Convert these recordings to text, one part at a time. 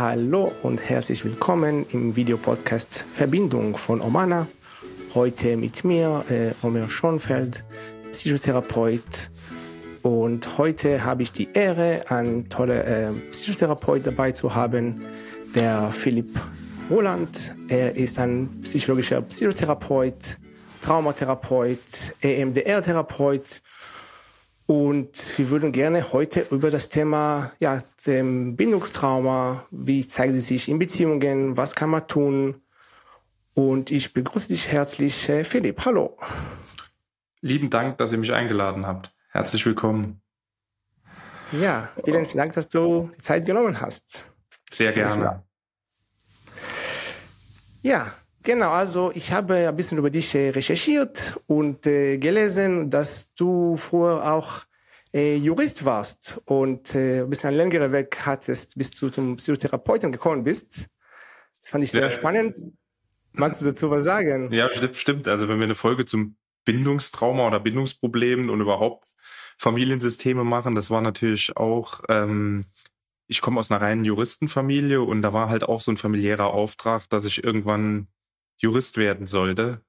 Hallo und herzlich willkommen im Videopodcast Verbindung von Omana. Heute mit mir, äh, Omer Schonfeld, Psychotherapeut. Und heute habe ich die Ehre, einen tollen äh, Psychotherapeut dabei zu haben, der Philipp Roland. Er ist ein psychologischer Psychotherapeut, Traumatherapeut, EMDR-Therapeut und wir würden gerne heute über das Thema ja, dem Bindungstrauma, wie zeigen sie sich in Beziehungen, was kann man tun. Und ich begrüße dich herzlich, äh, Philipp. Hallo. Lieben Dank, dass ihr mich eingeladen habt. Herzlich willkommen. Ja, vielen Dank, dass du die Zeit genommen hast. Sehr gerne. Ja, Genau, also ich habe ein bisschen über dich äh, recherchiert und äh, gelesen, dass du früher auch äh, Jurist warst und äh, ein bisschen einen längeren Weg hattest, bis du zum Psychotherapeuten gekommen bist. Das fand ich sehr ja. spannend. Magst du dazu was sagen? Ja, stimmt. Also wenn wir eine Folge zum Bindungstrauma oder Bindungsproblemen und überhaupt Familiensysteme machen, das war natürlich auch ähm, ich komme aus einer reinen Juristenfamilie und da war halt auch so ein familiärer Auftrag, dass ich irgendwann Jurist werden sollte.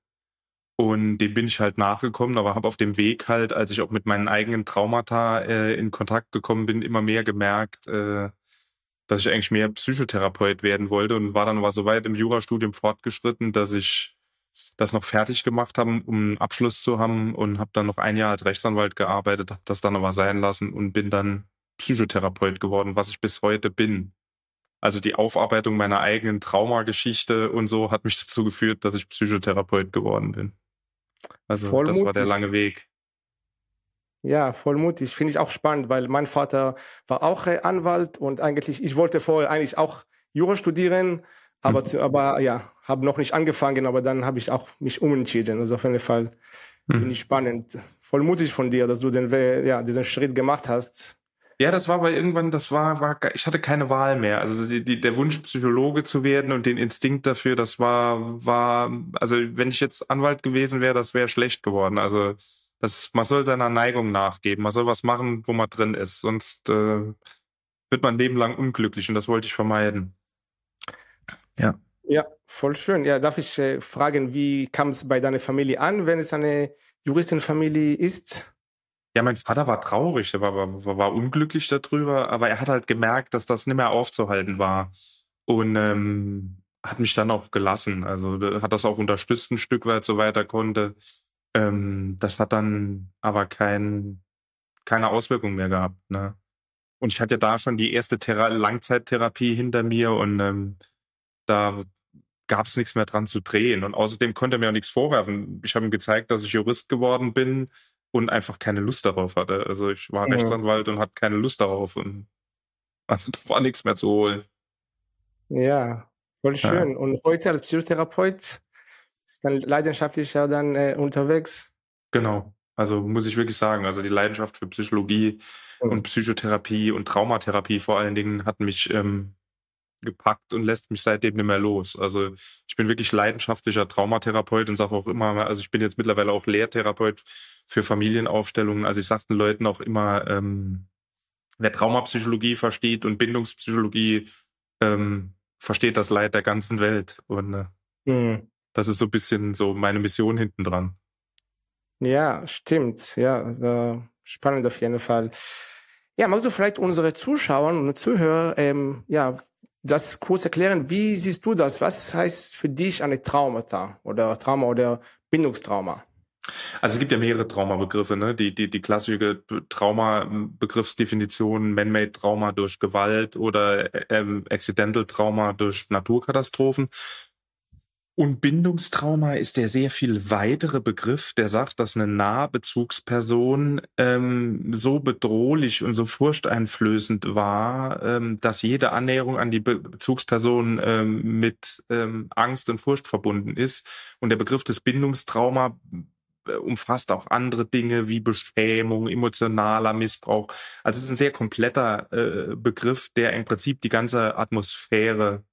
Und dem bin ich halt nachgekommen, aber habe auf dem Weg halt, als ich auch mit meinen eigenen Traumata äh, in Kontakt gekommen bin, immer mehr gemerkt, äh, dass ich eigentlich mehr Psychotherapeut werden wollte und war dann aber so weit im Jurastudium fortgeschritten, dass ich das noch fertig gemacht habe, um einen Abschluss zu haben und habe dann noch ein Jahr als Rechtsanwalt gearbeitet, habe das dann aber sein lassen und bin dann Psychotherapeut geworden, was ich bis heute bin. Also die Aufarbeitung meiner eigenen Traumageschichte und so hat mich dazu geführt, dass ich Psychotherapeut geworden bin. Also voll das mutig. war der lange Weg. Ja, voll mutig. Finde ich auch spannend, weil mein Vater war auch äh, Anwalt und eigentlich, ich wollte vorher eigentlich auch Jura studieren, aber, mhm. zu, aber ja, habe noch nicht angefangen, aber dann habe ich auch mich umentschieden. Also auf jeden Fall mhm. finde ich spannend. Voll mutig von dir, dass du den, ja, diesen Schritt gemacht hast. Ja, das war aber irgendwann, das war, war, ich hatte keine Wahl mehr. Also die, die, der Wunsch, Psychologe zu werden und den Instinkt dafür, das war, war, also wenn ich jetzt Anwalt gewesen wäre, das wäre schlecht geworden. Also das, man soll seiner Neigung nachgeben, man soll was machen, wo man drin ist, sonst äh, wird man Leben lang unglücklich und das wollte ich vermeiden. Ja. Ja, voll schön. Ja, darf ich äh, fragen, wie kam es bei deiner Familie an, wenn es eine Juristenfamilie ist? Ja, mein Vater war traurig, er war, war, war unglücklich darüber, aber er hat halt gemerkt, dass das nicht mehr aufzuhalten war. Und ähm, hat mich dann auch gelassen. Also hat das auch unterstützt ein Stück weit, so weiter konnte. Ähm, das hat dann aber kein, keine Auswirkung mehr gehabt. Ne? Und ich hatte da schon die erste Thera Langzeittherapie hinter mir und ähm, da gab es nichts mehr dran zu drehen. Und außerdem konnte er mir auch nichts vorwerfen. Ich habe ihm gezeigt, dass ich Jurist geworden bin und einfach keine Lust darauf hatte. Also ich war ja. Rechtsanwalt und hatte keine Lust darauf und also da war nichts mehr zu holen. Ja, voll schön. Ja. Und heute als Psychotherapeut ist man leidenschaftlich ja dann äh, unterwegs. Genau. Also muss ich wirklich sagen, also die Leidenschaft für Psychologie mhm. und Psychotherapie und Traumatherapie vor allen Dingen hat mich ähm, gepackt und lässt mich seitdem nicht mehr los. Also ich bin wirklich leidenschaftlicher Traumatherapeut und sage auch immer, also ich bin jetzt mittlerweile auch Lehrtherapeut für Familienaufstellungen. Also ich sage den Leuten auch immer, ähm, wer Traumapsychologie versteht und Bindungspsychologie, ähm, versteht das Leid der ganzen Welt. Und äh, mhm. das ist so ein bisschen so meine Mission hinten dran. Ja, stimmt. Ja, äh, spannend auf jeden Fall. Ja, magst du vielleicht unsere Zuschauer und Zuhörer ähm, ja, das kurz erklären? Wie siehst du das? Was heißt für dich eine Traumata oder Trauma oder Bindungstrauma? Also es gibt ja mehrere Traumabegriffe, ne? Die, die, die klassische Trauma-Begriffsdefinition, Man-Made Trauma durch Gewalt oder ähm, Accidental Trauma durch Naturkatastrophen. Und Bindungstrauma ist der sehr viel weitere Begriff, der sagt, dass eine Nahbezugsperson ähm, so bedrohlich und so furchteinflößend war, ähm, dass jede Annäherung an die Be Bezugsperson ähm, mit ähm, Angst und Furcht verbunden ist. Und der Begriff des Bindungstrauma äh, umfasst auch andere Dinge wie Beschämung, emotionaler Missbrauch. Also es ist ein sehr kompletter äh, Begriff, der im Prinzip die ganze Atmosphäre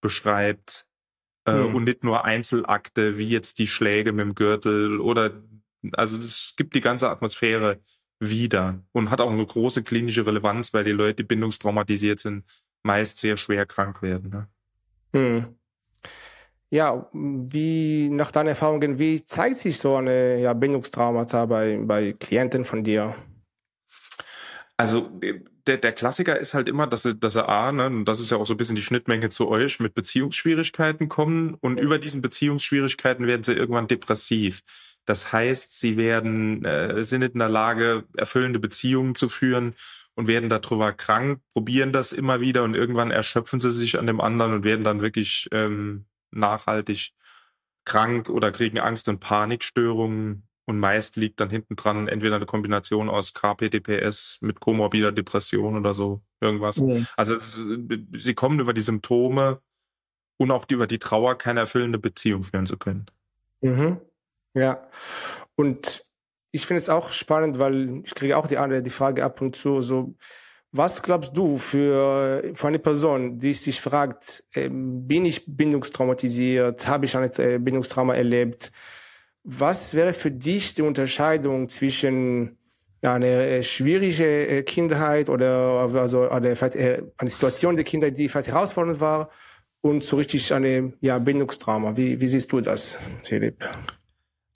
beschreibt äh, hm. und nicht nur Einzelakte wie jetzt die Schläge mit dem Gürtel oder also es gibt die ganze Atmosphäre wieder und hat auch eine große klinische Relevanz, weil die Leute, die bindungstraumatisiert sind, meist sehr schwer krank werden. Ne? Hm. Ja, wie nach deinen Erfahrungen, wie zeigt sich so eine ja, Bindungstraumata bei, bei Klienten von dir? Also der, der Klassiker ist halt immer, dass sie, dass sie A, ne, und das ist ja auch so ein bisschen die Schnittmenge zu euch, mit Beziehungsschwierigkeiten kommen und über diesen Beziehungsschwierigkeiten werden sie irgendwann depressiv. Das heißt, sie werden, äh, sind in der Lage, erfüllende Beziehungen zu führen und werden darüber krank, probieren das immer wieder und irgendwann erschöpfen sie sich an dem anderen und werden dann wirklich ähm, nachhaltig krank oder kriegen Angst- und Panikstörungen und meist liegt dann hinten dran entweder eine Kombination aus KPDPS mit komorbider Depression oder so irgendwas. Mhm. Also es, sie kommen über die Symptome und auch über die Trauer keine erfüllende Beziehung führen zu können. Mhm. Ja. Und ich finde es auch spannend, weil ich kriege auch die, die Frage ab und zu so, was glaubst du für, für eine Person, die sich fragt, äh, bin ich bindungstraumatisiert, habe ich ein äh, Bindungstrauma erlebt? Was wäre für dich die Unterscheidung zwischen ja, eine äh, schwierige äh, Kindheit oder also eine, äh, eine Situation der Kindheit, die vielleicht herausfordernd war und so richtig eine ja, Bindungstrauma? Wie, wie siehst du das, Philipp?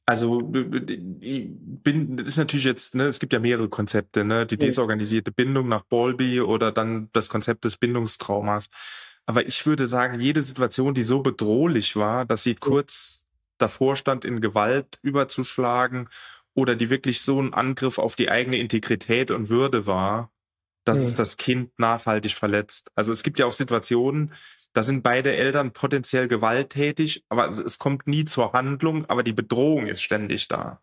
Also bin, das ist natürlich jetzt, ne, es gibt ja mehrere Konzepte, ne, die desorganisierte Bindung nach Bowlby oder dann das Konzept des Bindungstraumas. Aber ich würde sagen, jede Situation, die so bedrohlich war, dass sie kurz davor stand, in Gewalt überzuschlagen oder die wirklich so ein Angriff auf die eigene Integrität und Würde war, dass mhm. es das Kind nachhaltig verletzt. Also es gibt ja auch Situationen, da sind beide Eltern potenziell gewalttätig, aber es kommt nie zur Handlung, aber die Bedrohung ist ständig da.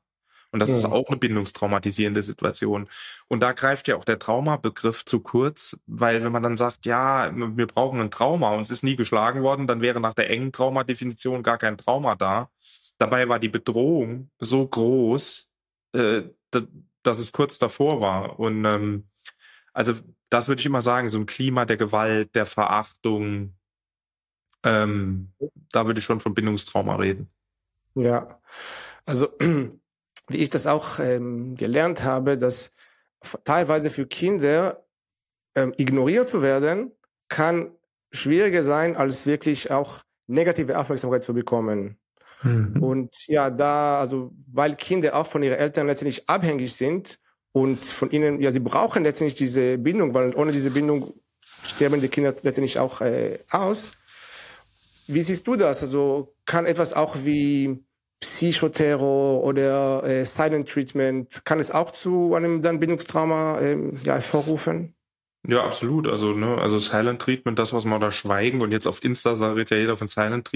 Und das ja. ist auch eine bindungstraumatisierende Situation. Und da greift ja auch der Traumabegriff zu kurz, weil wenn man dann sagt, ja, wir brauchen ein Trauma und es ist nie geschlagen worden, dann wäre nach der engen Traumadefinition gar kein Trauma da. Dabei war die Bedrohung so groß, äh, dass es kurz davor war. Und ähm, also das würde ich immer sagen, so ein Klima der Gewalt, der Verachtung, ähm, da würde ich schon von Bindungstrauma reden. Ja, also wie ich das auch ähm, gelernt habe, dass teilweise für Kinder ähm, ignoriert zu werden, kann schwieriger sein, als wirklich auch negative Aufmerksamkeit zu bekommen. Mhm. Und ja, da, also, weil Kinder auch von ihren Eltern letztendlich abhängig sind und von ihnen, ja, sie brauchen letztendlich diese Bindung, weil ohne diese Bindung sterben die Kinder letztendlich auch äh, aus. Wie siehst du das? Also, kann etwas auch wie Psychoterror oder äh, Silent Treatment, kann es auch zu einem dann Bindungstrauma äh, ja, hervorrufen? Ja, absolut. Also, ne, also Silent Treatment, das, was man da schweigen und jetzt auf Insta sagt ja jeder von Silent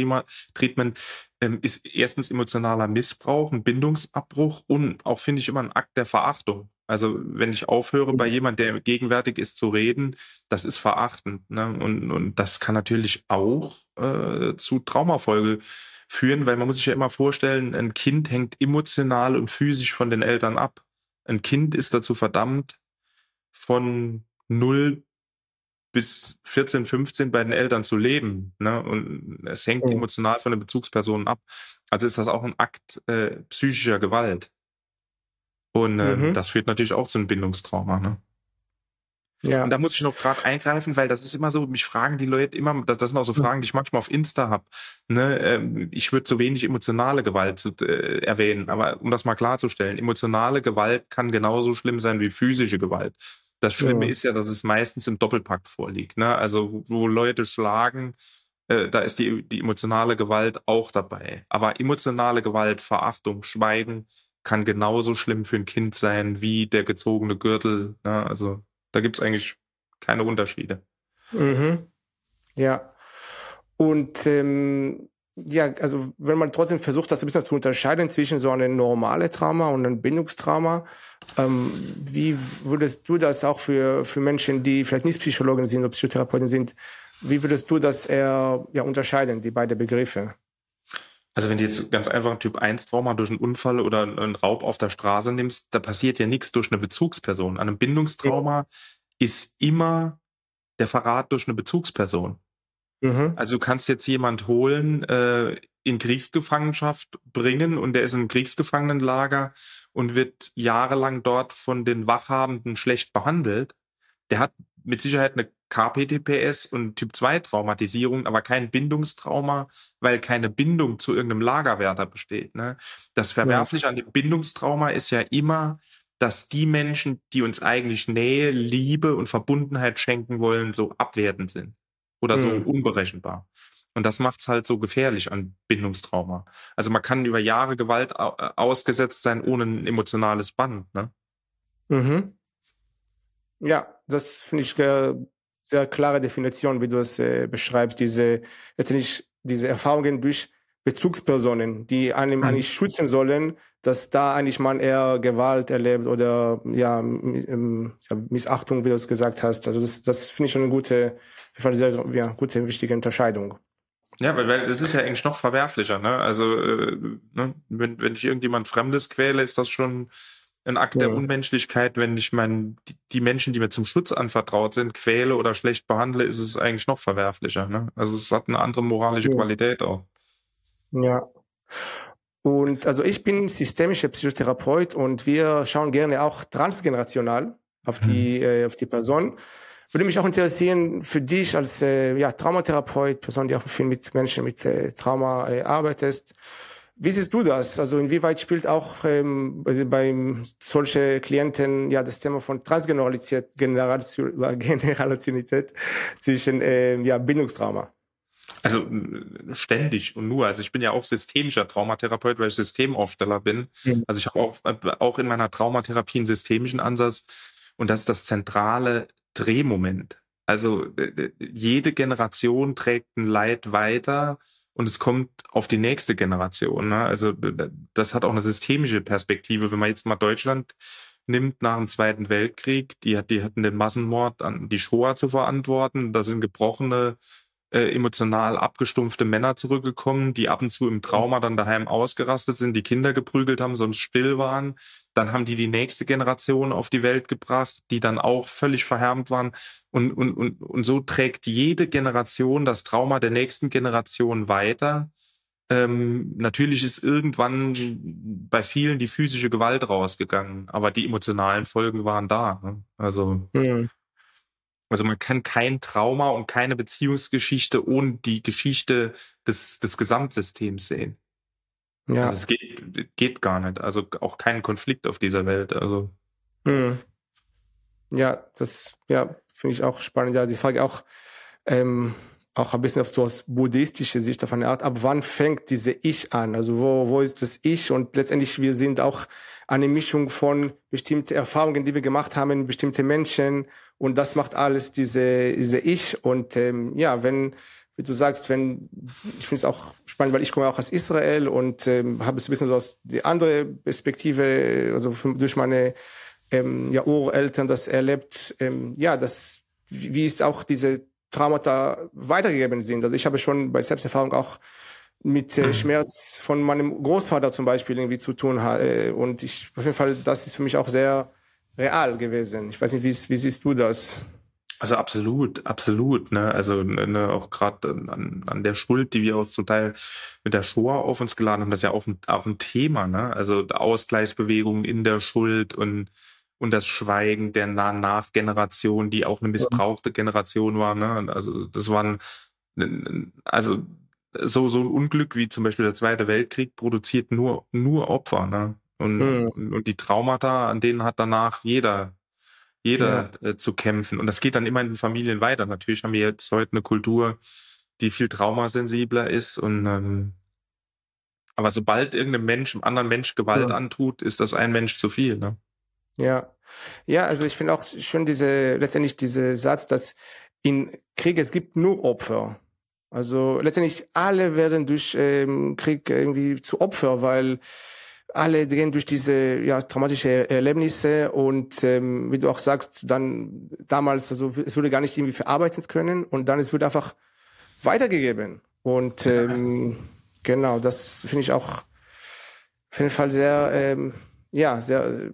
Treatment, ähm, ist erstens emotionaler Missbrauch, ein Bindungsabbruch und auch, finde ich, immer ein Akt der Verachtung. Also wenn ich aufhöre, bei mhm. jemand, der gegenwärtig ist, zu reden, das ist verachtend. Ne? Und, und das kann natürlich auch äh, zu Traumafolge führen, weil man muss sich ja immer vorstellen, ein Kind hängt emotional und physisch von den Eltern ab. Ein Kind ist dazu verdammt, von null bis 14, 15 bei den Eltern zu leben. Ne? Und es hängt mhm. emotional von den Bezugspersonen ab. Also ist das auch ein Akt äh, psychischer Gewalt. Und äh, mhm. das führt natürlich auch zu einem Bindungstrauma. Ne? Ja. Und da muss ich noch gerade eingreifen, weil das ist immer so, mich fragen die Leute immer, das, das sind auch so Fragen, die ich manchmal auf Insta habe. Ne, ähm, ich würde zu wenig emotionale Gewalt zu, äh, erwähnen, aber um das mal klarzustellen, emotionale Gewalt kann genauso schlimm sein wie physische Gewalt. Das Schlimme ja. ist ja, dass es meistens im Doppelpakt vorliegt. Ne? Also wo Leute schlagen, äh, da ist die, die emotionale Gewalt auch dabei. Aber emotionale Gewalt, Verachtung, Schweigen kann genauso schlimm für ein Kind sein wie der gezogene Gürtel. Ne? Also da gibt's eigentlich keine Unterschiede. Mhm. Ja. Und ähm, ja, also wenn man trotzdem versucht, das ein bisschen zu unterscheiden zwischen so einem normalen Trauma und einem Bindungstrauma, ähm, wie würdest du das auch für, für Menschen, die vielleicht nicht Psychologen sind oder Psychotherapeuten sind, wie würdest du das eher ja, unterscheiden, die beiden Begriffe? Also wenn du jetzt ganz einfach ein Typ 1 Trauma durch einen Unfall oder einen Raub auf der Straße nimmst, da passiert ja nichts durch eine Bezugsperson. An einem Bindungstrauma ja. ist immer der Verrat durch eine Bezugsperson. Mhm. Also du kannst jetzt jemand holen, äh, in Kriegsgefangenschaft bringen und der ist im Kriegsgefangenenlager und wird jahrelang dort von den Wachhabenden schlecht behandelt. Der hat mit Sicherheit eine KPTPS und Typ-2-Traumatisierung, aber kein Bindungstrauma, weil keine Bindung zu irgendeinem Lagerwärter besteht. Ne? Das Verwerfliche ja. an dem Bindungstrauma ist ja immer, dass die Menschen, die uns eigentlich Nähe, Liebe und Verbundenheit schenken wollen, so abwertend sind oder mhm. so unberechenbar. Und das macht's halt so gefährlich an Bindungstrauma. Also man kann über Jahre Gewalt ausgesetzt sein ohne ein emotionales Band. Ne? Mhm. Ja, das finde ich äh, sehr klare Definition, wie du es äh, beschreibst, diese letztendlich diese Erfahrungen durch Bezugspersonen, die einem mhm. eigentlich schützen sollen, dass da eigentlich man eher Gewalt erlebt oder ja, Missachtung, wie du es gesagt hast. Also das, das finde ich schon eine gute, sehr ja, gute, wichtige Unterscheidung. Ja, weil, weil das ist ja eigentlich noch verwerflicher, ne? Also äh, ne? wenn, wenn ich irgendjemand Fremdes quäle, ist das schon ein Akt ja. der Unmenschlichkeit, wenn ich mein, die, die, Menschen, die mir zum Schutz anvertraut sind, quäle oder schlecht behandle, ist es eigentlich noch verwerflicher. Ne? Also es hat eine andere moralische ja. Qualität auch. Ja. Und also ich bin systemischer Psychotherapeut und wir schauen gerne auch transgenerational auf die, mhm. äh, auf die Person. Würde mich auch interessieren, für dich als äh, ja, Traumatherapeut, Person, die auch viel mit Menschen mit äh, Trauma äh, arbeitest, wie siehst du das? Also inwieweit spielt auch ähm, bei solche Klienten ja das Thema von Transgenerationalität Generationität zwischen äh, ja, Bindungstrauma? Also ständig und nur. Also ich bin ja auch systemischer Traumatherapeut, weil ich Systemaufsteller bin. Mhm. Also ich habe auch, auch in meiner Traumatherapie einen systemischen Ansatz und das ist das zentrale Drehmoment. Also jede Generation trägt ein Leid weiter und es kommt auf die nächste Generation. Ne? Also das hat auch eine systemische Perspektive. Wenn man jetzt mal Deutschland nimmt nach dem Zweiten Weltkrieg, die, hat, die hatten den Massenmord an die Shoah zu verantworten. Da sind gebrochene äh, emotional abgestumpfte Männer zurückgekommen, die ab und zu im Trauma dann daheim ausgerastet sind, die Kinder geprügelt haben, sonst still waren. Dann haben die die nächste Generation auf die Welt gebracht, die dann auch völlig verhärmt waren. Und, und, und, und so trägt jede Generation das Trauma der nächsten Generation weiter. Ähm, natürlich ist irgendwann bei vielen die physische Gewalt rausgegangen, aber die emotionalen Folgen waren da. Ne? Also mhm. Also man kann kein Trauma und keine Beziehungsgeschichte ohne die Geschichte des, des Gesamtsystems sehen. Ja. Also es geht, geht gar nicht. Also auch kein Konflikt auf dieser Welt. Also. Hm. Ja, das ja, finde ich auch spannend. Also ich frage auch, ähm, auch ein bisschen auf so aus buddhistischer Sicht auf eine Art, ab wann fängt diese Ich an? Also wo, wo ist das Ich? Und letztendlich, wir sind auch eine Mischung von bestimmten Erfahrungen, die wir gemacht haben, bestimmte Menschen und das macht alles diese, diese Ich. Und ähm, ja, wenn, wie du sagst, wenn, ich finde es auch spannend, weil ich komme auch aus Israel und ähm, habe es ein bisschen so aus die andere Perspektive, also durch meine ähm, ja, Ureltern das erlebt, ähm, ja, das, wie ist auch diese Traumata weitergegeben sind. Also ich habe schon bei Selbsterfahrung auch mit äh, mhm. Schmerz von meinem Großvater zum Beispiel irgendwie zu tun. Äh, und ich, auf jeden Fall, das ist für mich auch sehr real gewesen. Ich weiß nicht, wie, wie siehst du das? Also absolut, absolut. Ne? Also ne, auch gerade an, an der Schuld, die wir auch zum Teil mit der Shoah auf uns geladen haben, das ist ja auch ein, auch ein Thema. Ne? Also Ausgleichsbewegungen in der Schuld und und das Schweigen der Nachgeneration, die auch eine missbrauchte Generation war. Ne? Also das waren also so so ein Unglück wie zum Beispiel der Zweite Weltkrieg produziert nur nur Opfer. Ne? Und, mhm. und die Traumata, an denen hat danach jeder, jeder ja. äh, zu kämpfen. Und das geht dann immer in den Familien weiter. Natürlich haben wir jetzt heute eine Kultur, die viel traumasensibler ist. Und ähm, aber sobald irgendein Mensch einem anderen Mensch Gewalt ja. antut, ist das ein Mensch zu viel. Ne? Ja. Ja, also ich finde auch schon diese, letztendlich diese Satz, dass in Krieg es gibt nur Opfer. Also letztendlich alle werden durch ähm, Krieg irgendwie zu Opfer, weil alle gehen durch diese ja, traumatische Erlebnisse und ähm, wie du auch sagst, dann damals, also es wurde gar nicht irgendwie verarbeitet können und dann es wird einfach weitergegeben. Und ähm, genau, das finde ich auch auf jeden Fall sehr, ähm, ja, sehr.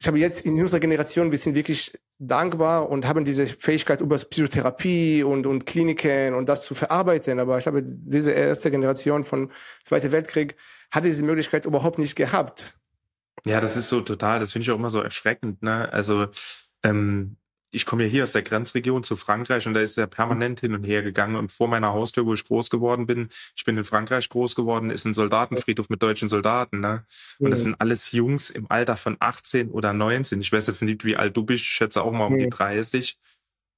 Ich habe jetzt in unserer Generation, wir sind wirklich dankbar und haben diese Fähigkeit über Psychotherapie und, und Kliniken und das zu verarbeiten. Aber ich habe diese erste Generation von Zweiter Weltkrieg hatte diese Möglichkeit überhaupt nicht gehabt. Ja, das ist so total, das finde ich auch immer so erschreckend. Ne? Also ähm, ich komme ja hier aus der Grenzregion zu Frankreich und da ist er permanent hin und her gegangen. Und vor meiner Haustür, wo ich groß geworden bin, ich bin in Frankreich groß geworden, ist ein Soldatenfriedhof mit deutschen Soldaten. Ne? Und das sind alles Jungs im Alter von 18 oder 19. Ich weiß jetzt nicht, wie alt du bist, ich schätze auch mal um die 30.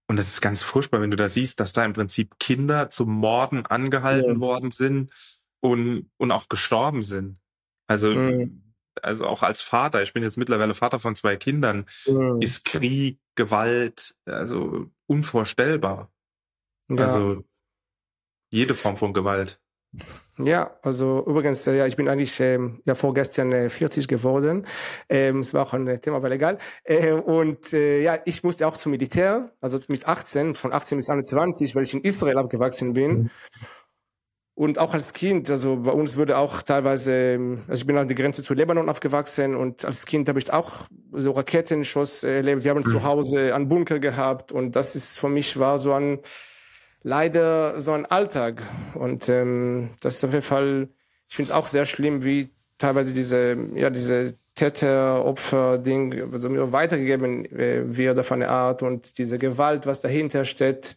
Und das ist ganz furchtbar, wenn du da siehst, dass da im Prinzip Kinder zum Morden angehalten ja. worden sind und, und auch gestorben sind. Also, mhm. Also auch als Vater, ich bin jetzt mittlerweile Vater von zwei Kindern, mhm. ist Krieg, Gewalt, also unvorstellbar. Ja. Also jede Form von Gewalt. Ja, also übrigens, äh, ja, ich bin eigentlich ähm, ja vorgestern äh, 40 geworden. Ähm, es war auch ein Thema, aber egal. Äh, und äh, ja, ich musste auch zum Militär, also mit 18, von 18 bis 21, weil ich in Israel aufgewachsen bin. Und auch als Kind, also bei uns würde auch teilweise, ähm, also ich bin an der Grenze zu Lebanon aufgewachsen und als Kind habe ich auch so Raketenschuss erlebt. Wir haben mhm. zu Hause einen Bunker gehabt und das ist für mich war so ein leider so ein Alltag. Und ähm, das ist auf jeden Fall, ich finde es auch sehr schlimm, wie teilweise diese, ja, diese Täter-Opfer-Ding also weitergegeben äh, wird auf eine Art und diese Gewalt, was dahinter steht,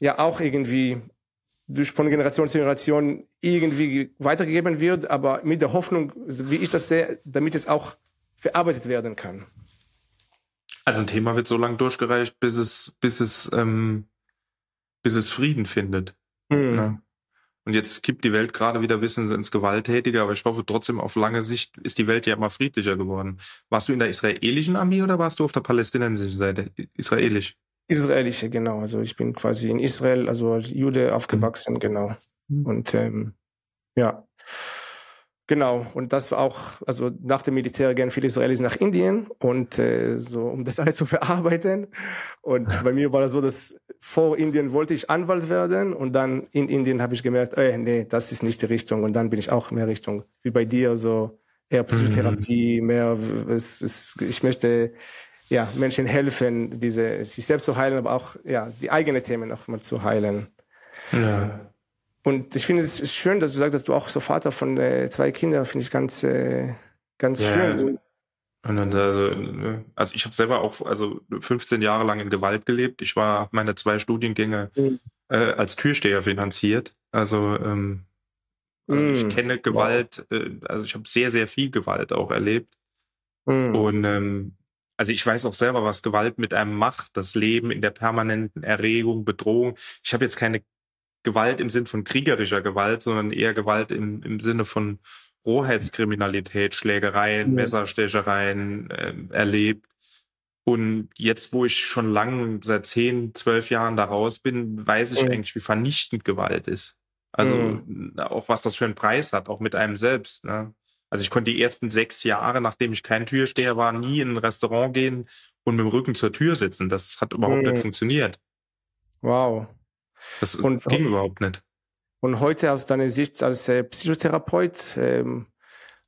ja auch irgendwie durch von Generation zu Generation irgendwie weitergegeben wird, aber mit der Hoffnung, wie ich das sehe, damit es auch verarbeitet werden kann. Also ein Thema wird so lange durchgereicht, bis es, bis es, ähm, bis es Frieden findet. Mhm. Ja. Und jetzt kippt die Welt gerade wieder ein bisschen ins Gewalttätige, aber ich hoffe trotzdem auf lange Sicht ist die Welt ja immer friedlicher geworden. Warst du in der israelischen Armee oder warst du auf der palästinensischen Seite? Israelisch? Israelische, genau. Also ich bin quasi in Israel, also als Jude aufgewachsen, mhm. genau. Mhm. Und ähm, ja, genau. Und das war auch, also nach dem Militär gehen viele Israelis nach Indien und äh, so, um das alles zu verarbeiten. Und bei mir war das so, dass vor Indien wollte ich Anwalt werden und dann in Indien habe ich gemerkt, äh, nee, das ist nicht die Richtung. Und dann bin ich auch mehr Richtung, wie bei dir, so eher Psychotherapie, mhm. mehr, es, es, ich möchte ja, Menschen helfen, diese, sich selbst zu heilen, aber auch ja, die eigenen Themen auch mal zu heilen. Ja. Und ich finde es schön, dass du sagst, dass du auch so Vater von äh, zwei Kindern, finde ich ganz, äh, ganz ja, schön. Und dann, also, also ich habe selber auch also 15 Jahre lang in Gewalt gelebt. Ich war meine zwei Studiengänge mhm. äh, als Türsteher finanziert. Also, ähm, also mhm. ich kenne Gewalt, äh, also ich habe sehr, sehr viel Gewalt auch erlebt. Mhm. Und ähm, also ich weiß auch selber, was Gewalt mit einem macht, das Leben in der permanenten Erregung, Bedrohung. Ich habe jetzt keine Gewalt im Sinn von kriegerischer Gewalt, sondern eher Gewalt im, im Sinne von Rohheitskriminalität, Schlägereien, ja. Messerstechereien äh, erlebt. Und jetzt, wo ich schon lang, seit zehn, zwölf Jahren da raus bin, weiß ich ja. eigentlich, wie vernichtend Gewalt ist. Also ja. auch was das für einen Preis hat, auch mit einem selbst. Ne? Also ich konnte die ersten sechs Jahre, nachdem ich kein Türsteher war, nie in ein Restaurant gehen und mit dem Rücken zur Tür sitzen. Das hat überhaupt mhm. nicht funktioniert. Wow. Das und, ging überhaupt nicht. Und heute aus deiner Sicht als äh, Psychotherapeut, ähm,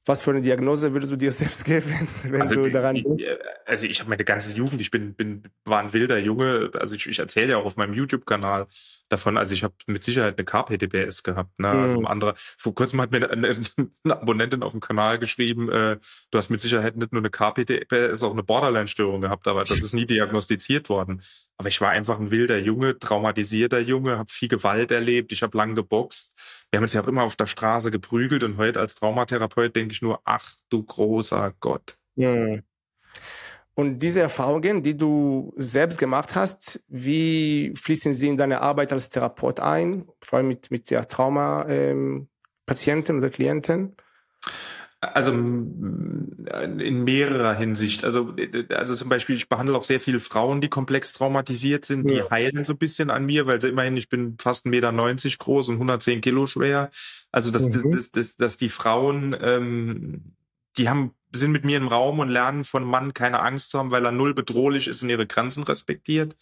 was für eine Diagnose würdest du dir selbst geben, wenn also, du daran bist? Also ich habe meine ganze Jugend, ich bin, bin war ein wilder Junge, also ich, ich erzähle ja auch auf meinem YouTube-Kanal davon, also ich habe mit Sicherheit eine KPDBS gehabt. Ne? Also mhm. Also andere, vor kurzem hat mir eine, eine Abonnentin auf dem Kanal geschrieben, äh, du hast mit Sicherheit nicht nur eine KPDBS, auch eine Borderline-Störung gehabt, aber das ist nie diagnostiziert worden. Aber ich war einfach ein wilder Junge, traumatisierter Junge, habe viel Gewalt erlebt, ich habe lang geboxt. Wir haben uns ja auch immer auf der Straße geprügelt und heute als Traumatherapeut denke ich nur, ach du großer Gott. Ja. Und diese Erfahrungen, die du selbst gemacht hast, wie fließen sie in deine Arbeit als Therapeut ein, vor allem mit, mit der Trauma-Patienten ähm, oder Klienten? Also in mehrerer Hinsicht. Also, also zum Beispiel, ich behandle auch sehr viele Frauen, die komplex traumatisiert sind, die ja. heilen so ein bisschen an mir, weil sie immerhin, ich bin fast 1,90 Meter groß und 110 Kilo schwer. Also dass, mhm. dass, dass, dass die Frauen, ähm, die haben sind mit mir im Raum und lernen von Mann keine Angst zu haben, weil er null bedrohlich ist und ihre Grenzen respektiert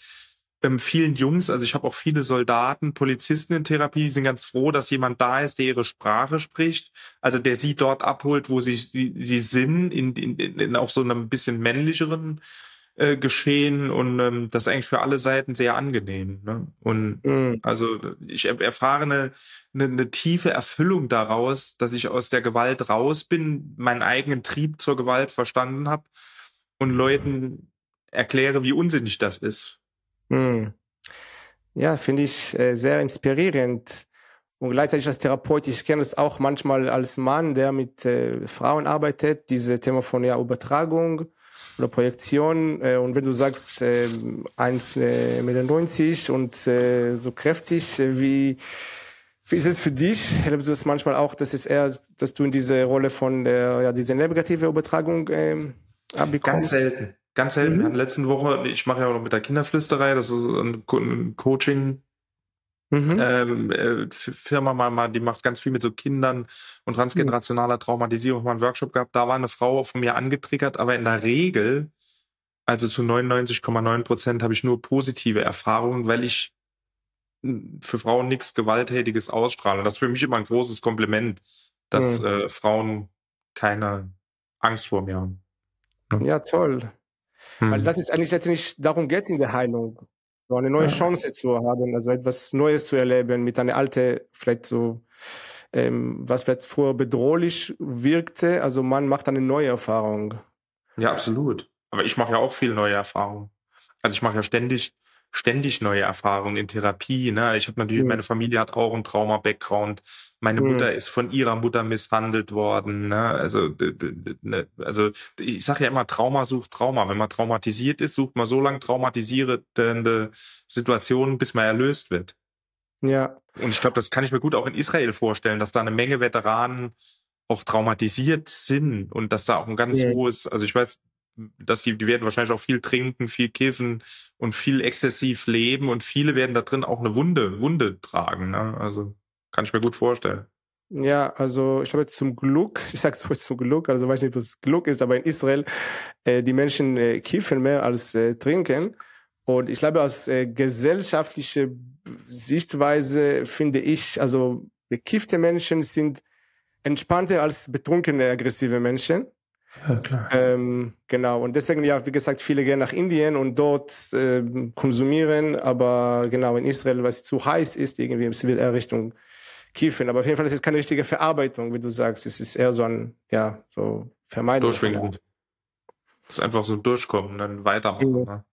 ähm, vielen Jungs, also ich habe auch viele Soldaten, Polizisten in Therapie, die sind ganz froh, dass jemand da ist, der ihre Sprache spricht, also der sie dort abholt, wo sie, sie, sie sind, in, in, in auch so einem bisschen männlicheren äh, Geschehen und ähm, das ist eigentlich für alle Seiten sehr angenehm. Ne? Und mhm. also ich erfahre eine, eine, eine tiefe Erfüllung daraus, dass ich aus der Gewalt raus bin, meinen eigenen Trieb zur Gewalt verstanden habe und Leuten erkläre, wie unsinnig das ist. Hm. Ja, finde ich äh, sehr inspirierend. Und gleichzeitig als Therapeut, ich kenne es auch manchmal als Mann, der mit äh, Frauen arbeitet, diese Thema von ja, Übertragung oder Projektion. Äh, und wenn du sagst, äh, 1,90 äh, und äh, so kräftig, äh, wie, wie ist es für dich? Erlebst du es manchmal auch, dass es eher, dass du in diese Rolle von der, ja, diese negative Übertragung äh, abbekommst? Ganz selten. Ganz selten. Mhm. Letzten Woche, ich mache ja auch noch mit der Kinderflüsterei, das ist ein Coaching Mhm. Ähm, äh, Firma mal, mal, die macht ganz viel mit so Kindern und transgenerationaler Traumatisierung. Mal einen Workshop gehabt, da war eine Frau von mir angetriggert, aber in der Regel, also zu 99,9 Prozent, habe ich nur positive Erfahrungen, weil ich für Frauen nichts Gewalttätiges ausstrahle. Das ist für mich immer ein großes Kompliment, dass mhm. äh, Frauen keine Angst vor mir haben. Ja, toll. Mhm. Weil das ist eigentlich letztendlich, darum geht es in der Heilung so eine neue ja. Chance zu haben, also etwas Neues zu erleben mit einer alten, vielleicht so, ähm, was vielleicht früher bedrohlich wirkte. Also man macht eine neue Erfahrung. Ja, absolut. Aber ich mache ja auch viel neue Erfahrungen. Also ich mache ja ständig ständig neue Erfahrungen in Therapie. Ne? Ich habe natürlich, mhm. meine Familie hat auch einen Trauma-Background. Meine mhm. Mutter ist von ihrer Mutter misshandelt worden. Ne? Also, ne? also ich sage ja immer, Trauma sucht Trauma. Wenn man traumatisiert ist, sucht man so lange traumatisierende Situationen, bis man erlöst wird. Ja. Und ich glaube, das kann ich mir gut auch in Israel vorstellen, dass da eine Menge Veteranen auch traumatisiert sind und dass da auch ein ganz ja. hohes, also ich weiß, dass die, die werden wahrscheinlich auch viel trinken, viel kiffen und viel exzessiv leben und viele werden da drin auch eine Wunde, Wunde tragen. Ne? Also kann ich mir gut vorstellen. Ja, also ich glaube zum Glück, ich sage so zum Glück, also weiß nicht, ob es Glück ist, aber in Israel äh, die Menschen äh, kiffen mehr als äh, trinken. Und ich glaube, aus äh, gesellschaftlicher Sichtweise finde ich, also bekiffte Menschen sind entspannter als betrunkene, aggressive Menschen. Ja, klar. Ähm, genau, und deswegen, ja, wie gesagt, viele gehen nach Indien und dort äh, konsumieren, aber genau, in Israel, weil es zu heiß ist, irgendwie, es wird eher Richtung Kiefen. Aber auf jeden Fall ist es keine richtige Verarbeitung, wie du sagst. Es ist eher so ein, ja, so Vermeidung. Durchwinken. Das ist einfach so durchkommen und dann weitermachen. Mhm. Ne?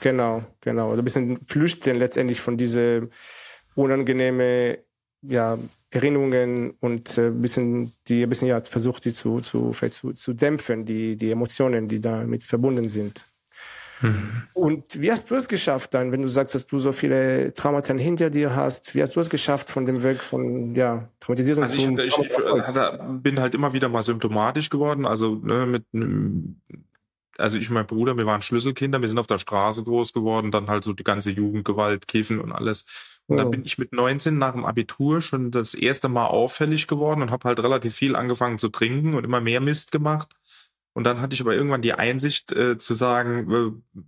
Genau, genau. Oder ein bisschen flüchten letztendlich von diese unangenehme, ja, Erinnerungen und äh, bisschen die ein bisschen ja versucht die zu zu zu, zu dämpfen die die Emotionen die damit verbunden sind mhm. und wie hast du es geschafft dann wenn du sagst dass du so viele Traumata hinter dir hast wie hast du es geschafft von dem Weg von ja Traumatisierung also ich, ich, ich bin halt immer wieder mal symptomatisch geworden also ne, mit also ich und mein Bruder, wir waren Schlüsselkinder, wir sind auf der Straße groß geworden, dann halt so die ganze Jugendgewalt, Kiffen und alles. Und dann bin ich mit 19 nach dem Abitur schon das erste Mal auffällig geworden und habe halt relativ viel angefangen zu trinken und immer mehr Mist gemacht. Und dann hatte ich aber irgendwann die Einsicht äh, zu sagen, äh,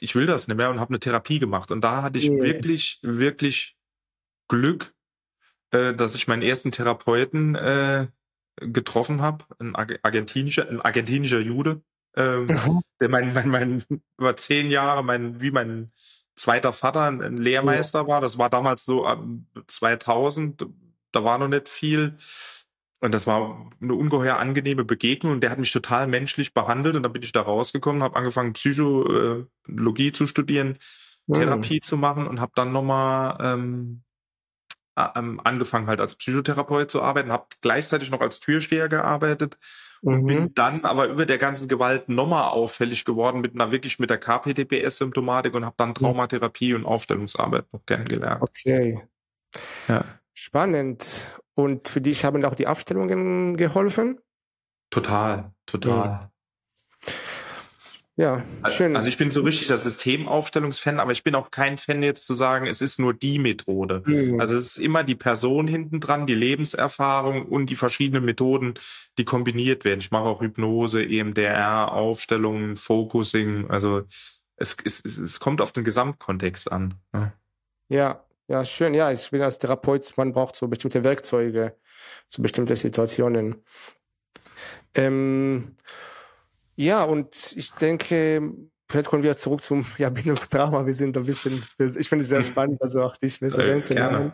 ich will das nicht mehr und habe eine Therapie gemacht. Und da hatte ich yeah. wirklich, wirklich Glück, äh, dass ich meinen ersten Therapeuten äh, getroffen habe, ein argentinischer, ein argentinischer Jude, äh, mhm. der mein, mein, mein über zehn Jahre, mein, wie mein zweiter Vater ein Lehrmeister ja. war. Das war damals so 2000, da war noch nicht viel. Und das war eine ungeheuer angenehme Begegnung und der hat mich total menschlich behandelt und dann bin ich da rausgekommen, habe angefangen Psychologie zu studieren, mhm. Therapie zu machen und habe dann nochmal ähm, ähm, angefangen halt als Psychotherapeut zu arbeiten, habe gleichzeitig noch als Türsteher gearbeitet und mhm. bin dann aber über der ganzen Gewalt nochmal auffällig geworden mit einer wirklich mit der KPTPS-Symptomatik und habe dann mhm. Traumatherapie und Aufstellungsarbeit noch kennengelernt. Okay. Ja. Spannend. Und für dich haben auch die Aufstellungen geholfen? Total, total. Ja. Ja, schön. Also ich bin so richtig der Systemaufstellungsfan, aber ich bin auch kein Fan jetzt zu sagen, es ist nur die Methode. Mhm. Also es ist immer die Person hinten dran, die Lebenserfahrung und die verschiedenen Methoden, die kombiniert werden. Ich mache auch Hypnose, EMDR, Aufstellungen, Focusing. Also es, es, es kommt auf den Gesamtkontext an. Ja, ja, schön. Ja, ich bin als Therapeut, man braucht so bestimmte Werkzeuge zu bestimmten Situationen. Ähm, ja, und ich denke, vielleicht kommen wir zurück zum ja, Bindungstrauma. Wir sind ein bisschen, ich finde es sehr spannend, also auch dich besser äh, kennenzulernen.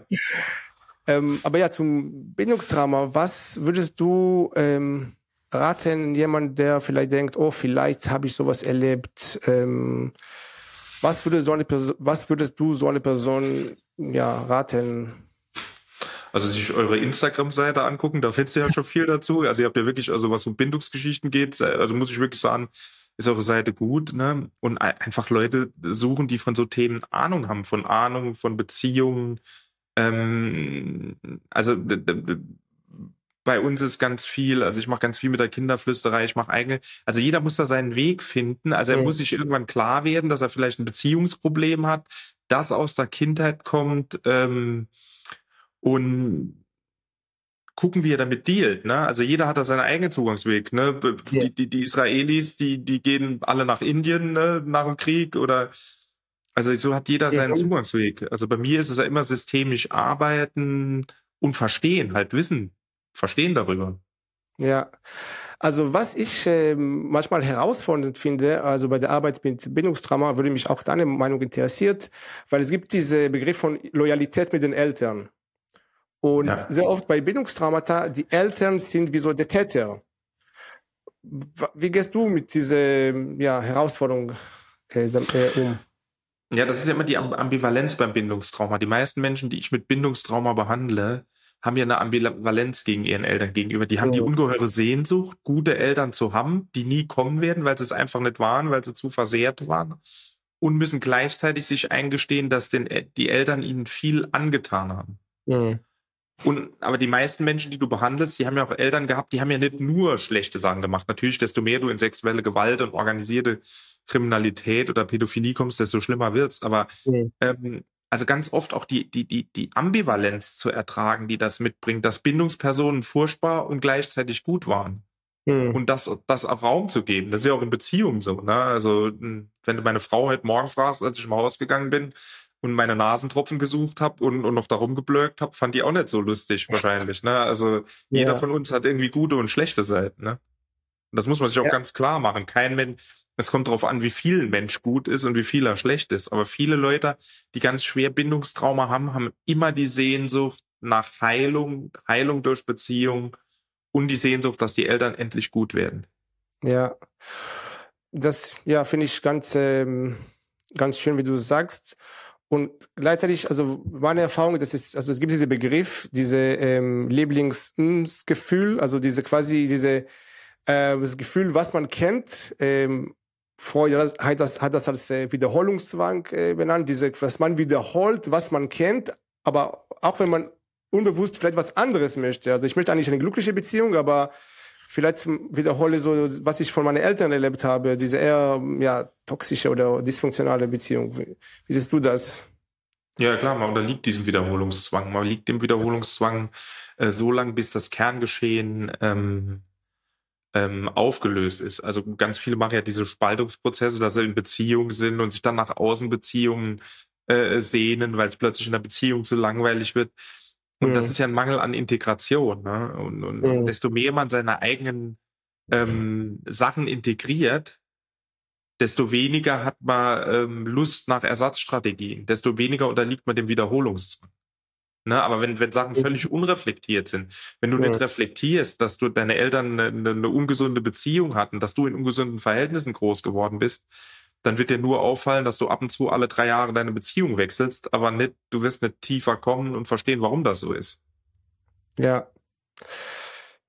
Ähm, aber ja, zum Bindungstrauma, was würdest du ähm, raten, jemand, der vielleicht denkt, oh, vielleicht habe ich sowas erlebt. Ähm, was, würde so eine Person, was würdest du so eine Person ja, raten? Also sich eure Instagram-Seite angucken, da findest du ja schon viel dazu. Also ihr habt ja wirklich, also was um Bindungsgeschichten geht, also muss ich wirklich sagen, ist eure Seite gut, ne? Und einfach Leute suchen, die von so Themen Ahnung haben, von Ahnung, von Beziehungen. Ähm, also bei uns ist ganz viel, also ich mache ganz viel mit der Kinderflüsterei, ich mache eigene, also jeder muss da seinen Weg finden. Also er mhm. muss sich irgendwann klar werden, dass er vielleicht ein Beziehungsproblem hat, das aus der Kindheit kommt ähm, und gucken, wie er damit dealt. Ne? Also jeder hat da seinen eigenen Zugangsweg. Ne? Die, die, die Israelis, die, die gehen alle nach Indien ne? nach dem Krieg oder also so hat jeder seinen. Zugangsweg. Also bei mir ist es ja immer systemisch arbeiten und verstehen, halt wissen, verstehen darüber. Ja. Also was ich äh, manchmal herausfordernd finde, also bei der Arbeit mit Bindungstrauma, würde mich auch deine Meinung interessiert, weil es gibt diese Begriff von Loyalität mit den Eltern. Und ja. sehr oft bei Bindungstraumata, die Eltern sind wie so der Täter. Wie gehst du mit dieser ja, Herausforderung äh, äh, um? Ja, das ist ja immer die Ambivalenz beim Bindungstrauma. Die meisten Menschen, die ich mit Bindungstrauma behandle, haben ja eine Ambivalenz gegen ihren Eltern gegenüber. Die haben oh. die ungeheure Sehnsucht, gute Eltern zu haben, die nie kommen werden, weil sie es einfach nicht waren, weil sie zu versehrt waren. Und müssen gleichzeitig sich eingestehen, dass den, die Eltern ihnen viel angetan haben. Mhm. Und, aber die meisten Menschen, die du behandelst, die haben ja auch Eltern gehabt, die haben ja nicht nur schlechte Sachen gemacht. Natürlich, desto mehr du in sexuelle Gewalt und organisierte Kriminalität oder Pädophilie kommst, desto schlimmer wird's. Aber mhm. ähm, also ganz oft auch die, die, die, die Ambivalenz zu ertragen, die das mitbringt, dass Bindungspersonen furchtbar und gleichzeitig gut waren. Mhm. Und das, das auch Raum zu geben. Das ist ja auch in Beziehungen so. Ne? Also, wenn du meine Frau heute Morgen fragst, als ich im Haus gegangen bin und meine Nasentropfen gesucht habe und, und noch darum geblökt habe, fand die auch nicht so lustig wahrscheinlich. Ne? Also ja. jeder von uns hat irgendwie gute und schlechte Seiten. Ne? Und das muss man sich auch ja. ganz klar machen. Kein Mensch, es kommt darauf an, wie viel ein Mensch gut ist und wie viel er schlecht ist. Aber viele Leute, die ganz schwer Bindungstrauma haben, haben immer die Sehnsucht nach Heilung, Heilung durch Beziehung und die Sehnsucht, dass die Eltern endlich gut werden. Ja, das ja finde ich ganz ähm, ganz schön, wie du sagst. Und gleichzeitig, also meine Erfahrung, das ist, also es gibt diesen Begriff, diese ähm, Lieblingsgefühl, also diese quasi diese äh, das Gefühl, was man kennt, ähm, Freud hat das, hat das als äh, Wiederholungszwang äh, benannt, diese, was man wiederholt, was man kennt, aber auch wenn man unbewusst vielleicht was anderes möchte. Also ich möchte eigentlich eine glückliche Beziehung, aber vielleicht wiederhole so, was ich von meinen Eltern erlebt habe, diese eher ja, toxische oder dysfunktionale Beziehung. Wie, wie siehst du das? Ja, klar, man unterliegt diesem Wiederholungszwang. Man liegt dem Wiederholungszwang äh, so lange, bis das Kerngeschehen ähm, ähm, aufgelöst ist. Also ganz viele machen ja diese Spaltungsprozesse, dass sie in Beziehungen sind und sich dann nach Außenbeziehungen äh, sehnen, weil es plötzlich in der Beziehung zu langweilig wird. Und mhm. das ist ja ein Mangel an Integration. Ne? Und, und mhm. desto mehr man seine eigenen ähm, Sachen integriert, desto weniger hat man ähm, Lust nach Ersatzstrategien, desto weniger unterliegt man dem Wiederholungszwang. Ne, aber wenn, wenn Sachen völlig unreflektiert sind, wenn du ja. nicht reflektierst, dass du deine Eltern eine, eine, ungesunde Beziehung hatten, dass du in ungesunden Verhältnissen groß geworden bist, dann wird dir nur auffallen, dass du ab und zu alle drei Jahre deine Beziehung wechselst, aber nicht, du wirst nicht tiefer kommen und verstehen, warum das so ist. Ja.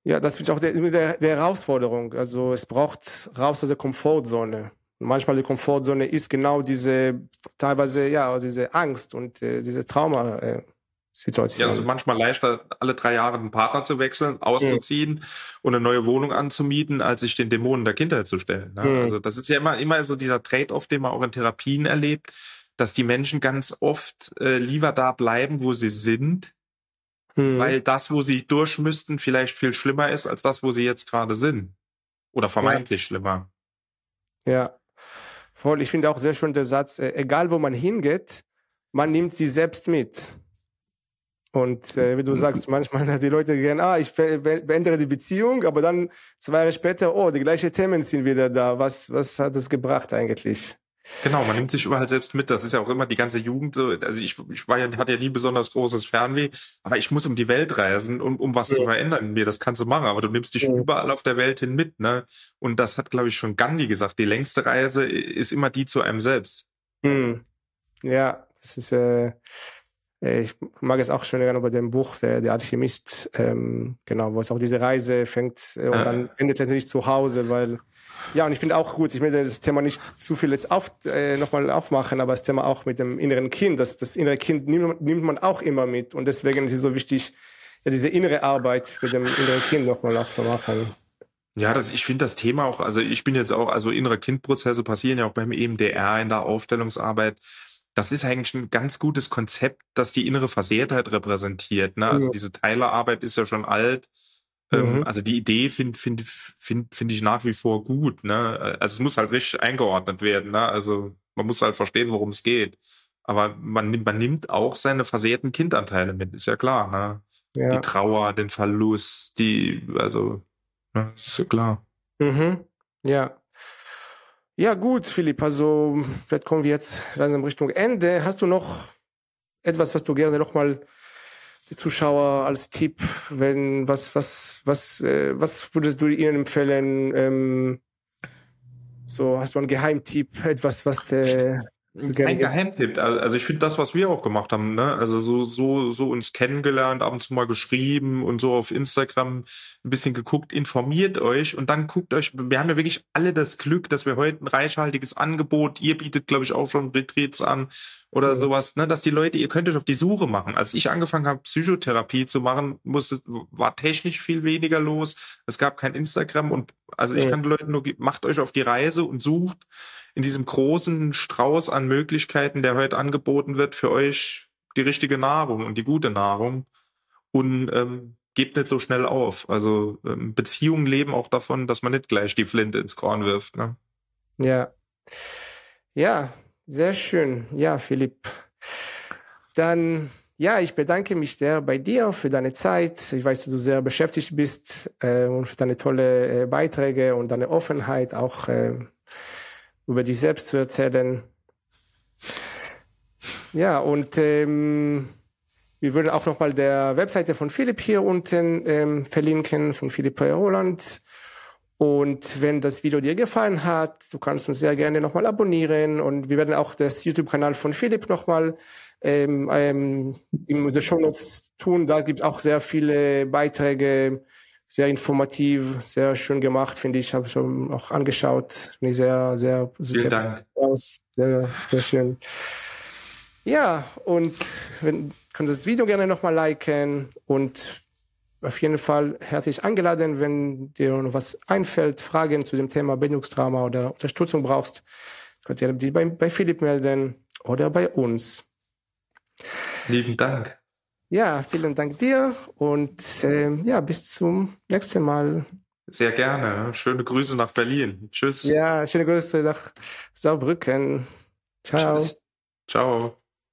Ja, das finde ich auch der, der, der Herausforderung. Also es braucht raus aus der Komfortzone. manchmal die Komfortzone ist genau diese teilweise ja diese Angst und äh, diese Trauma. Äh, Situation. Ja, es ist manchmal leichter, alle drei Jahre einen Partner zu wechseln, auszuziehen ja. und eine neue Wohnung anzumieten, als sich den Dämonen der Kindheit zu stellen. Ne? Ja. Also das ist ja immer, immer so dieser Trade-off, den man auch in Therapien erlebt, dass die Menschen ganz oft äh, lieber da bleiben, wo sie sind, hm. weil das, wo sie durch müssten, vielleicht viel schlimmer ist als das, wo sie jetzt gerade sind. Oder vermeintlich ja. schlimmer. Ja, voll. Ich finde auch sehr schön der Satz, äh, egal wo man hingeht, man nimmt sie selbst mit. Und äh, wie du sagst, manchmal die Leute gehen, ah, ich beende die Beziehung, aber dann zwei Jahre später, oh, die gleichen Themen sind wieder da. Was, was hat das gebracht eigentlich? Genau, man nimmt sich überall selbst mit. Das ist ja auch immer die ganze Jugend so. Also ich, ich war ja, hatte ja nie besonders großes Fernweh, aber ich muss um die Welt reisen, um, um was ja. zu verändern in mir. Das kannst du machen, aber du nimmst dich ja. überall auf der Welt hin mit, ne? Und das hat, glaube ich, schon Gandhi gesagt. Die längste Reise ist immer die zu einem selbst. Hm. Ja, das ist, äh ich mag es auch schon gerne bei dem Buch, der, der Alchemist, ähm, genau, wo es auch diese Reise fängt äh, und ja. dann endet letztendlich zu Hause, weil ja, und ich finde auch gut, ich möchte das Thema nicht zu viel jetzt auf, äh, nochmal aufmachen, aber das Thema auch mit dem inneren Kind, das, das innere Kind nimmt, nimmt man auch immer mit und deswegen ist es so wichtig, ja, diese innere Arbeit mit dem inneren Kind nochmal aufzumachen. Ja, das, ich finde das Thema auch, also ich bin jetzt auch, also innere Kindprozesse passieren ja auch beim EMDR in der Aufstellungsarbeit. Das ist eigentlich ein ganz gutes Konzept, das die innere Versehrtheit repräsentiert. Ne? Also ja. diese Teilerarbeit ist ja schon alt ähm, mhm. Also die Idee finde find, find, find ich nach wie vor gut. Ne? Also es muss halt richtig eingeordnet werden. Ne? Also man muss halt verstehen, worum es geht. Aber man nimmt, man nimmt auch seine versehrten Kindanteile mit, ist ja klar. Ne? Ja. Die Trauer, den Verlust, die, also, ne? ist ja klar. Mhm. Ja. Ja, gut, Philipp. Also, vielleicht kommen wir jetzt langsam Richtung Ende. Hast du noch etwas, was du gerne nochmal die Zuschauer als Tipp, wenn was was was äh, was würdest du ihnen empfehlen? Ähm, so hast du einen Geheimtipp, etwas, was der kein Geheimtipp. Also, also ich finde das, was wir auch gemacht haben, ne? Also so, so, so uns kennengelernt, ab und zu mal geschrieben und so auf Instagram ein bisschen geguckt, informiert euch und dann guckt euch, wir haben ja wirklich alle das Glück, dass wir heute ein reichhaltiges Angebot, ihr bietet, glaube ich, auch schon Retreats an oder mhm. sowas, ne? Dass die Leute, ihr könnt euch auf die Suche machen. Als ich angefangen habe, Psychotherapie zu machen, musste, war technisch viel weniger los. Es gab kein Instagram und also ich mhm. kann den Leuten nur, macht euch auf die Reise und sucht in diesem großen Strauß an Möglichkeiten, der heute angeboten wird, für euch die richtige Nahrung und die gute Nahrung und ähm, gebt nicht so schnell auf. Also ähm, Beziehungen leben auch davon, dass man nicht gleich die Flinte ins Korn wirft. Ne? Ja. Ja, sehr schön. Ja, Philipp. Dann, ja, ich bedanke mich sehr bei dir für deine Zeit. Ich weiß, dass du sehr beschäftigt bist äh, und für deine tolle äh, Beiträge und deine Offenheit auch äh, über dich selbst zu erzählen. Ja, und ähm, wir würden auch nochmal der Webseite von Philipp hier unten ähm, verlinken, von Philipp Roland. Und wenn das Video dir gefallen hat, du kannst uns sehr gerne nochmal abonnieren und wir werden auch das YouTube-Kanal von Philipp nochmal ähm, ähm, in den Show Notes tun. Da gibt es auch sehr viele Beiträge, sehr informativ, sehr schön gemacht, finde ich. Habe schon auch angeschaut. Finde ich sehr, sehr, sehr Dank. aus. Sehr, sehr schön. Ja, und wenn, kannst das Video gerne nochmal liken und auf jeden Fall herzlich eingeladen, wenn dir noch was einfällt, Fragen zu dem Thema Bindungstrauma oder Unterstützung brauchst, könnt ihr die bei, bei Philipp melden oder bei uns. Lieben Dank. Ja, vielen Dank dir und äh, ja, bis zum nächsten Mal. Sehr gerne. Schöne Grüße nach Berlin. Tschüss. Ja, schöne Grüße nach Saarbrücken. Ciao. Tschüss. Ciao.